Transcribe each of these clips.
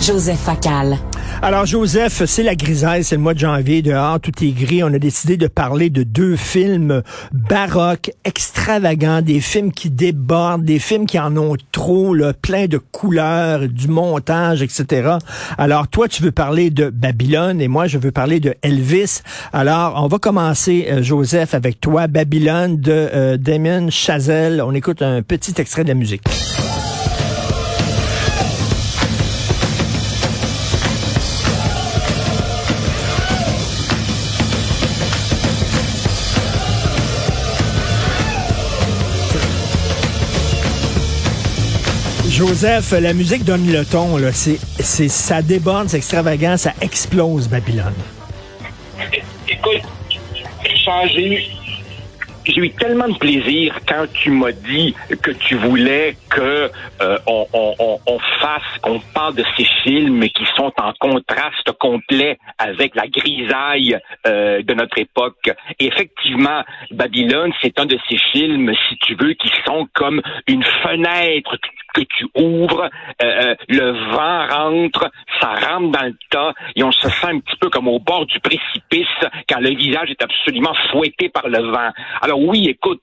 Joseph Facal. Alors, Joseph, c'est la grisaille, c'est le mois de janvier, dehors, tout est gris. On a décidé de parler de deux films baroques, extravagants, des films qui débordent, des films qui en ont trop, là, plein de couleurs, du montage, etc. Alors, toi, tu veux parler de Babylone et moi, je veux parler de Elvis. Alors, on va commencer, euh, Joseph, avec toi, Babylone de euh, Damien Chazelle. On écoute un petit extrait de la musique. Joseph, la musique donne le ton. C'est, ça déborde, c'est extravagant, ça explose Babylone. Écoute, j'ai eu, tellement de plaisir quand tu m'as dit que tu voulais que euh, on fasse, qu'on parle de ces films qui sont en contraste complet avec la grisaille euh, de notre époque. Et effectivement, Babylone, c'est un de ces films, si tu veux, qui sont comme une fenêtre que tu ouvres, euh, euh, le vent rentre, ça rentre dans le tas et on se sent un petit peu comme au bord du précipice quand le visage est absolument fouetté par le vent. Alors oui, écoute,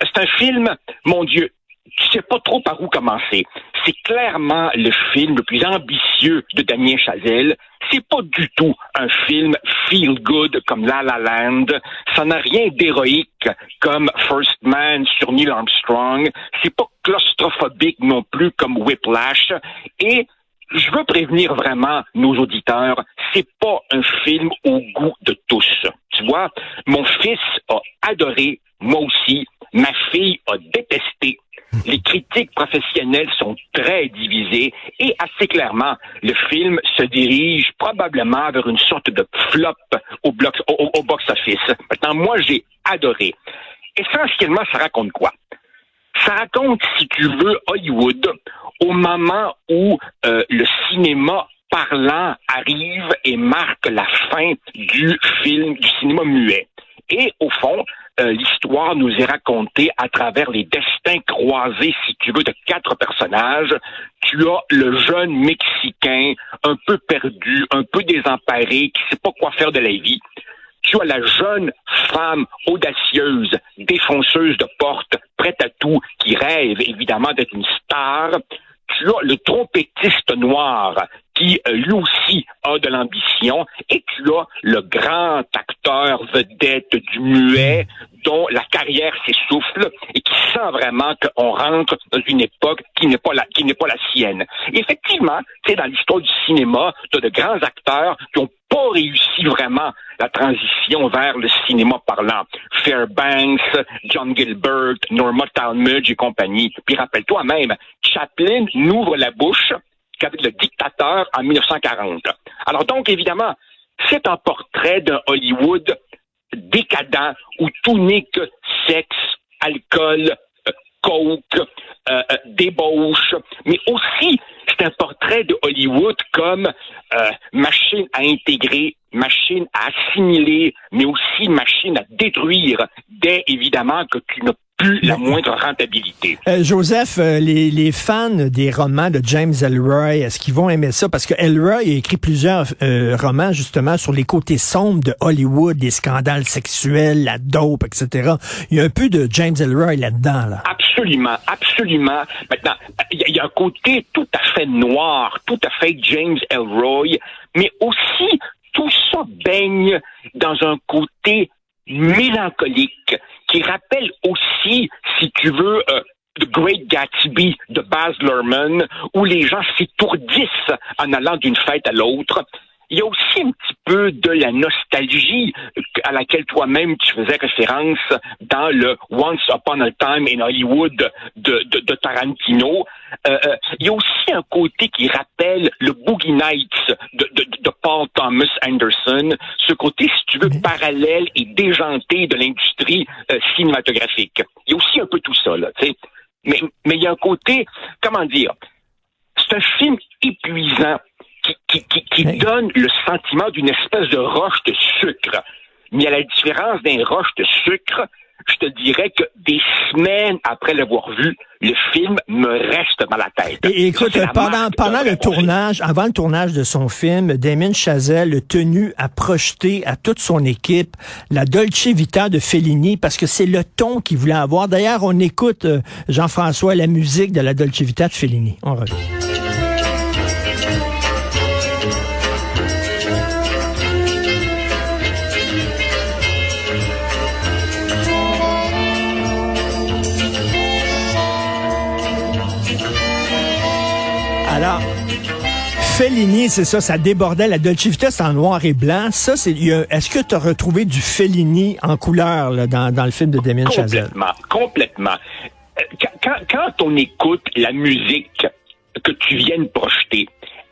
c'est un film, mon Dieu, tu sais pas trop par où commencer. C'est clairement le film le plus ambitieux de Damien Chazelle. C'est pas du tout un film feel good comme La La Land. Ça n'a rien d'héroïque comme First Man sur Neil Armstrong. C'est pas claustrophobique non plus comme Whiplash. Et je veux prévenir vraiment nos auditeurs, c'est pas un film au goût de tous. Tu vois, mon fils a adoré, moi aussi, ma fille a détesté. Les critiques professionnelles sont très divisées et assez clairement, le film se dirige probablement vers une sorte de flop au, bloc, au, au box-office. Maintenant, moi, j'ai adoré. Essentiellement, ça raconte quoi? Ça raconte, si tu veux, Hollywood au moment où euh, le cinéma parlant arrive et marque la fin du film, du cinéma muet. Et au fond, euh, l'histoire nous est racontée à travers les destins croisés, si tu veux, de quatre personnages. Tu as le jeune Mexicain, un peu perdu, un peu désemparé, qui sait pas quoi faire de la vie. Tu as la jeune femme audacieuse, défonceuse de porte, prête à tout, qui rêve évidemment d'être une star. As le trompettiste noir qui euh, lui aussi a de l'ambition, et tu as le grand acteur vedette du muet dont la carrière s'essouffle et qui sent vraiment qu'on rentre dans une époque qui n'est pas la qui n'est pas la sienne. Effectivement, sais, dans l'histoire du cinéma, tu as de grands acteurs qui ont pas réussi vraiment la transition vers le cinéma parlant. Fairbanks, John Gilbert, Norma Talmadge et compagnie. Puis rappelle-toi même, Chaplin n'ouvre la bouche qu'avec le dictateur en 1940. Alors donc, évidemment, c'est un portrait d'un Hollywood décadent où tout n'est que sexe, alcool, euh, coke, euh, euh, débauche, mais aussi c'est un portrait de Hollywood comme machine à intégrer, machine à assimiler, mais aussi machine à détruire dès évidemment que tu ne plus la moindre rentabilité. Euh, Joseph, euh, les, les, fans des romans de James Elroy, est-ce qu'ils vont aimer ça? Parce que Elroy a écrit plusieurs euh, romans justement sur les côtés sombres de Hollywood, les scandales sexuels, la dope, etc. Il y a un peu de James Elroy là-dedans. Là. Absolument, absolument. Maintenant, il y, y, a un côté tout à fait noir, tout à fait James Elroy, mais aussi tout ça baigne dans un côté mélancolique qui rappelle aussi, si tu veux, euh, The Great Gatsby de Baz Luhrmann, où les gens s'étourdissent en allant d'une fête à l'autre. Il y a aussi un petit peu de la nostalgie à laquelle toi-même tu faisais référence dans le Once Upon a Time in Hollywood de, de, de Tarantino. Euh, euh, il y a aussi un côté qui rappelle le Boogie Nights de, de, de, Paul Thomas Anderson, ce côté, si tu veux, parallèle et déjanté de l'industrie euh, cinématographique. Il y a aussi un peu tout ça, là, tu sais. Mais, mais il y a un côté, comment dire, c'est un film épuisant qui, qui, qui donne le sentiment d'une espèce de roche de sucre. Mais à la différence d'un roche de sucre, je te dirais que des semaines après l'avoir vu, le film me reste dans la tête. Et, écoute, pendant, pendant le tournage, avant le tournage de son film, Damien Chazelle tenu à projeter à toute son équipe la Dolce Vita de Fellini parce que c'est le ton qu'il voulait avoir. D'ailleurs, on écoute, euh, Jean-François, la musique de la Dolce Vita de Fellini. On revient. Fellini, c'est ça, ça débordait. La Dolce Vita, c'est en noir et blanc. Ça. Est-ce que tu as retrouvé du Fellini en couleur dans, le film de Damien Chazelle? Complètement, complètement. Quand, quand on écoute la musique que tu viens de projeter,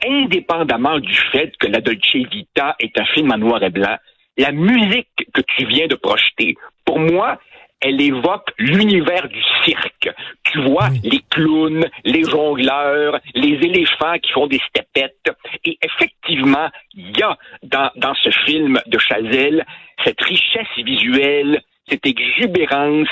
indépendamment du fait que la Dolce Vita est un film en noir et blanc, la musique que tu viens de projeter, pour moi, elle évoque l'univers du cirque. Tu vois les clowns, les jongleurs, les éléphants qui font des stepettes. Et effectivement, il y a dans, dans ce film de Chazelle cette richesse visuelle, cette exubérance,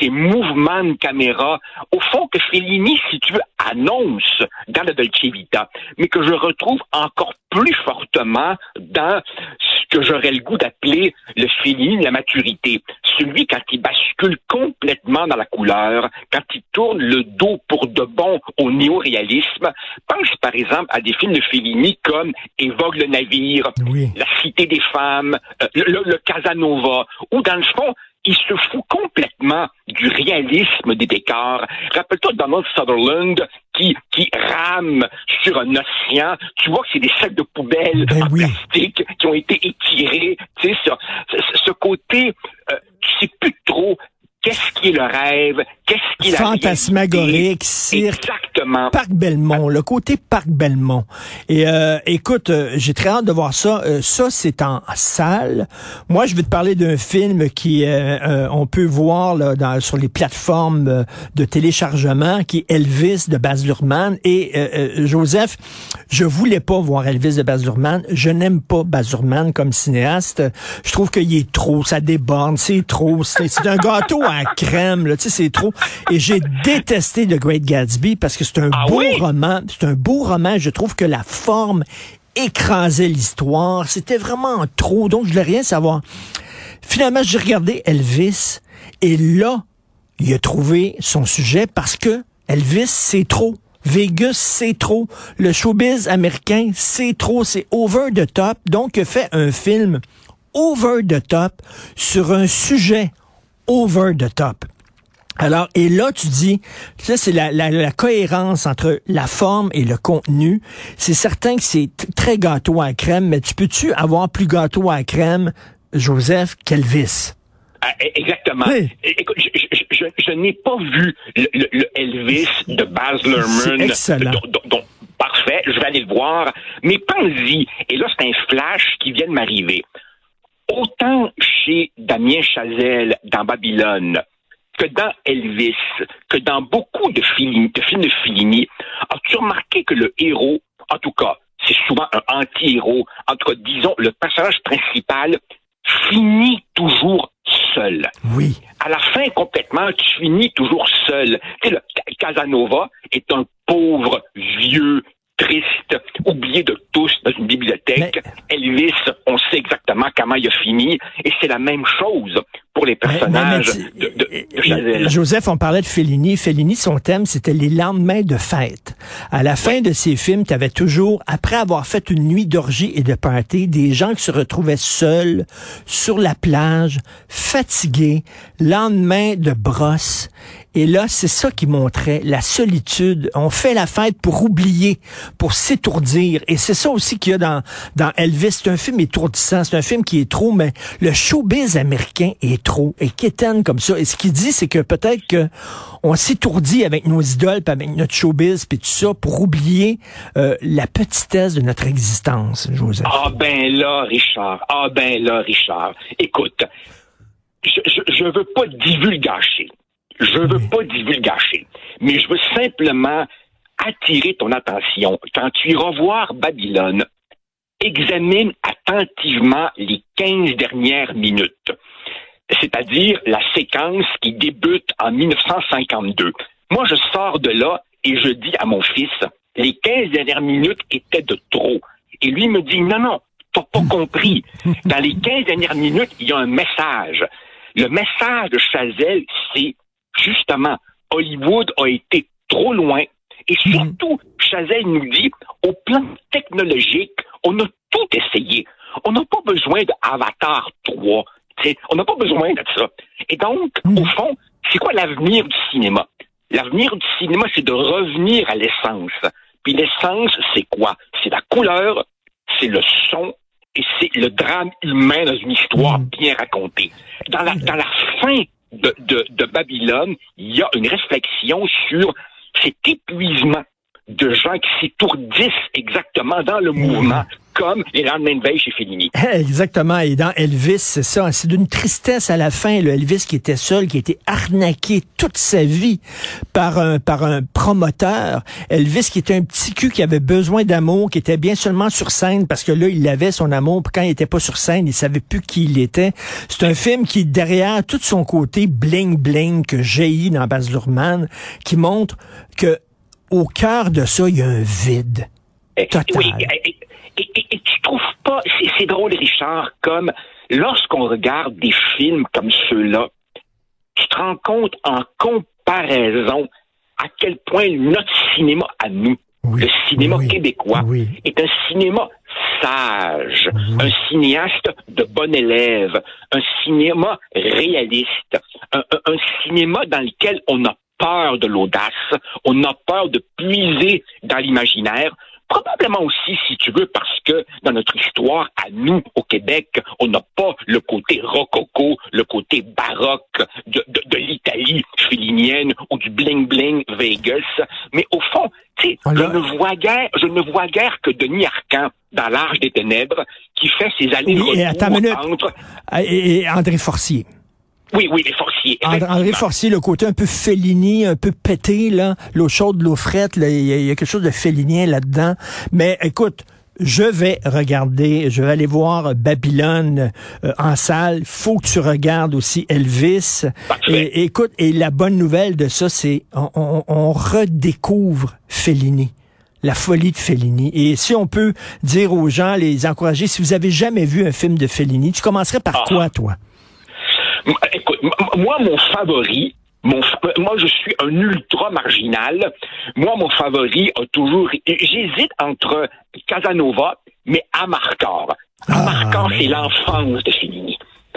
ces mouvements de caméra, au fond que Fellini, si tu veux, annonce dans la Dolce Vita, mais que je retrouve encore plus fortement dans ce que j'aurais le goût d'appeler le Fellini de la maturité. Celui quand il bascule complètement dans la couleur, quand il tourne le dos pour de bon au néo-réalisme. Pense par exemple à des films de Fellini comme Évoque le navire, La cité des femmes, euh, le, le Casanova, où dans le fond, il se fout complètement du réalisme des décors. Rappelle-toi Donald Sutherland qui, qui rame sur un océan. Tu vois que c'est des sacs de poubelle ben en oui. plastique qui ont été étirés. Tu sais, ce, ce côté, euh, tu sais plus trop qu'est-ce qui est le rêve, qu'est-ce qui est la Fantasmagorique, cirque. Parc Belmont, le côté Parc Belmont. Et euh, écoute, euh, j'ai très hâte de voir ça. Euh, ça, c'est en salle. Moi, je vais te parler d'un film qui euh, euh, on peut voir là, dans, sur les plateformes de téléchargement, qui est Elvis de Baz. Et Joseph, je voulais pas voir Elvis de Baz. Je n'aime pas Baz comme cinéaste. Je trouve qu'il est trop, ça déborde, c'est trop. C'est un gâteau à crème, là, tu sais, c'est trop. Et j'ai détesté The Great Gatsby parce que c'est un ah beau oui? roman. C'est un beau roman. Je trouve que la forme écrasait l'histoire. C'était vraiment trop. Donc, je voulais rien savoir. Finalement, j'ai regardé Elvis et là, il a trouvé son sujet parce que Elvis, c'est trop. Vegas, c'est trop. Le showbiz américain, c'est trop. C'est over the top. Donc, il a fait un film over the top sur un sujet over the top. Alors, et là, tu dis, ça, c'est la, la, la, cohérence entre la forme et le contenu. C'est certain que c'est très gâteau à crème, mais tu peux-tu avoir plus gâteau à crème, Joseph, qu'Elvis? Ah, exactement. Oui. Écoute, je, je, je, je n'ai pas vu le, le, le, Elvis de Baz Luhrmann. excellent. Parfait, je vais aller le voir. Mais pense-y, et là, c'est un flash qui vient de m'arriver. Autant chez Damien Chazelle dans Babylone, que dans Elvis, que dans beaucoup de films de, films de Fellini, as-tu remarqué que le héros, en tout cas, c'est souvent un anti-héros, en tout cas, disons, le personnage principal finit toujours seul. Oui. À la fin, complètement, tu finis toujours seul. Tu sais, le Casanova est un pauvre, vieux, triste, oublié de tous dans une bibliothèque. Elvis, on sait exactement comment il a fini, et c'est la même chose pour les personnages de, de, Chazelle. Joseph, on parlait de Fellini. Fellini, son thème, c'était les lendemains de fête. À la fin de ses films, tu avais toujours, après avoir fait une nuit d'orgie et de party, des gens qui se retrouvaient seuls sur la plage, fatigués, lendemain de brosse. Et là, c'est ça qui montrait la solitude. On fait la fête pour oublier, pour s'étourdir. Et c'est ça aussi qu'il y a dans, dans Elvis. C'est un film étourdissant. C'est un film qui est trop, mais le showbiz américain est trop et quétaine comme ça. Et ce qu'il dit, c'est que peut-être que on s'étourdit avec nos idoles, puis avec notre showbiz, puis tout ça, pour oublier euh, la petitesse de notre existence, Joseph. Ah ben là, Richard. Ah ben là, Richard. Écoute, je veux pas divulgacher. Je veux pas divulgacher. Mais je veux simplement attirer ton attention. Quand tu iras voir Babylone, examine attentivement les 15 dernières minutes c'est-à-dire la séquence qui débute en 1952. Moi, je sors de là et je dis à mon fils, les 15 dernières minutes étaient de trop. Et lui me dit, non, non, t'as pas compris. Dans les 15 dernières minutes, il y a un message. Le message de Chazelle, c'est justement, Hollywood a été trop loin. Et surtout, Chazelle nous dit, au plan technologique, on a tout essayé. On n'a pas besoin d'Avatar 3 on n'a pas besoin de ça. Et donc, hmm. au fond, c'est quoi l'avenir du cinéma? L'avenir du cinéma, c'est de revenir à l'essence. Puis l'essence, c'est quoi? C'est la couleur, c'est le son et c'est le drame humain dans une histoire hmm. bien racontée. Dans la, dans la fin de, de, de Babylone, il y a une réflexion sur cet épuisement de gens qui s'étourdissent exactement dans le mouvement, Exactement. Et dans Elvis, c'est ça. C'est d'une tristesse à la fin. Le Elvis qui était seul, qui était arnaqué toute sa vie par un, par un promoteur. Elvis qui était un petit cul qui avait besoin d'amour, qui était bien seulement sur scène parce que là, il avait son amour. Puis quand il était pas sur scène, il savait plus qui il était. C'est un film qui, derrière tout son côté bling-bling que jaillit dans Baz Luhrmann, qui montre que au cœur de ça, il y a un vide. Eh, total. Oui, et, et, tu trouves pas, c'est drôle, Richard, comme lorsqu'on regarde des films comme ceux-là, tu te rends compte en comparaison à quel point notre cinéma à nous, le cinéma québécois, est un cinéma sage, un cinéaste de bon élève, un cinéma réaliste, un, un cinéma dans lequel on a peur de l'audace, on a peur de puiser dans l'imaginaire, Probablement aussi, si tu veux, parce que dans notre histoire, à nous, au Québec, on n'a pas le côté rococo, le côté baroque de, de, l'Italie félinienne ou du bling-bling Vegas. Mais au fond, tu sais, je ne vois guère, je ne vois guère que Denis Arcand dans l'Arche des Ténèbres qui fait ses allers-retours entre... Et André Forcier. Oui, oui, les forciers. André Forcier, le côté un peu félini, un peu pété, là, l'eau chaude, l'eau frette, il y, a quelque chose de félinien là-dedans. Mais écoute, je vais regarder, je vais aller voir Babylone euh, en salle. Faut que tu regardes aussi Elvis. Et, écoute, et la bonne nouvelle de ça, c'est on, on, redécouvre Fellini la folie de Fellini. Et si on peut dire aux gens, les encourager, si vous avez jamais vu un film de Fellini, tu commencerais par ah. quoi, toi? Écoute, moi, mon favori, mon, moi, je suis un ultra marginal. Moi, mon favori a toujours. J'hésite entre Casanova, mais Amarcor. Ah, Amarcor, c'est l'enfance de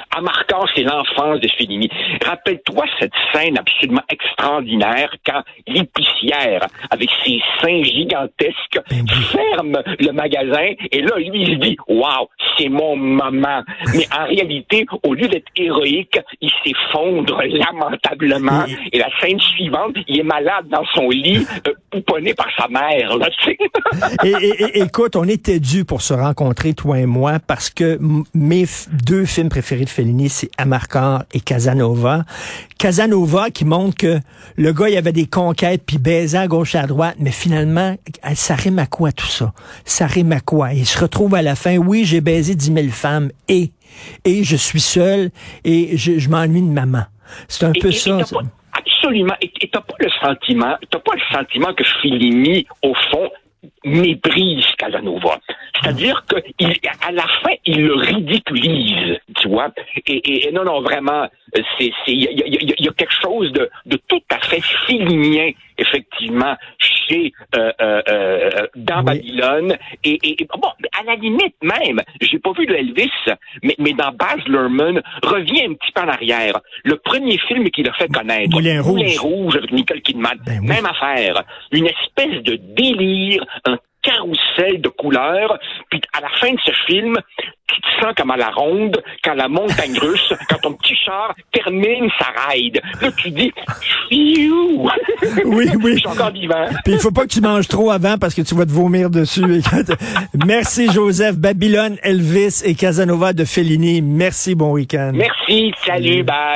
Fellini. Amarcor, c'est l'enfance de Fellini. Rappelle-toi cette scène absolument extraordinaire quand l'épicière, avec ses seins gigantesques, ben ferme le magasin et là, lui, il se dit, waouh, c'est mon maman. Mais en réalité, au lieu d'être héroïque, il s'effondre lamentablement. Et la scène suivante, il est malade dans son lit, euh, pouponné par sa mère. Là, et, écoute, on était dû pour se rencontrer, toi et moi, parce que mes deux films préférés de Fellini, c'est Amarcord et Casanova. Casanova qui montre que le gars, il avait des conquêtes, puis baisait à gauche et à droite, mais finalement, ça rime à quoi tout ça? Ça rime à quoi? Il se retrouve à la fin, oui, j'ai baisé 10 000 femmes, et, et je suis seul, et je, je m'ennuie de maman. C'est un Et- peu ça. Absolument. Et et t'as pas le sentiment, t'as pas le sentiment que Fellini, au fond, méprise Casanova. C'est-à-dire que il, à la fin, il le ridiculise, tu vois. Et, et- et non, non, vraiment, c'est, il y a, y a- y a quelque chose de, de tout à fait félinien, effectivement, chez euh, euh, euh, dans Oui. Babylone. Et, et- bon, à la limite même, j'ai pas vu de Elvis, mais, mais dans Baz Luhrmann, revient un petit peu en arrière. Le premier film qu'il a fait connaître, Moulin Rouge. Rouge avec Nicole Kidman, Ben oui. même affaire. Une espèce de délire, un carrousel de couleurs. Puis à la fin de ce film, tu te sens comme à la ronde quand la montagne russe, quand ton petit char termine sa ride. Là, tu dis, fiou! Oui, oui. Je suis encore vivant. Puis il faut pas que tu manges trop avant parce que tu vas te vomir dessus. Merci Joseph. Babylone, Elvis et Casanova de Fellini. Merci, bon week-end. Merci, salut, bye.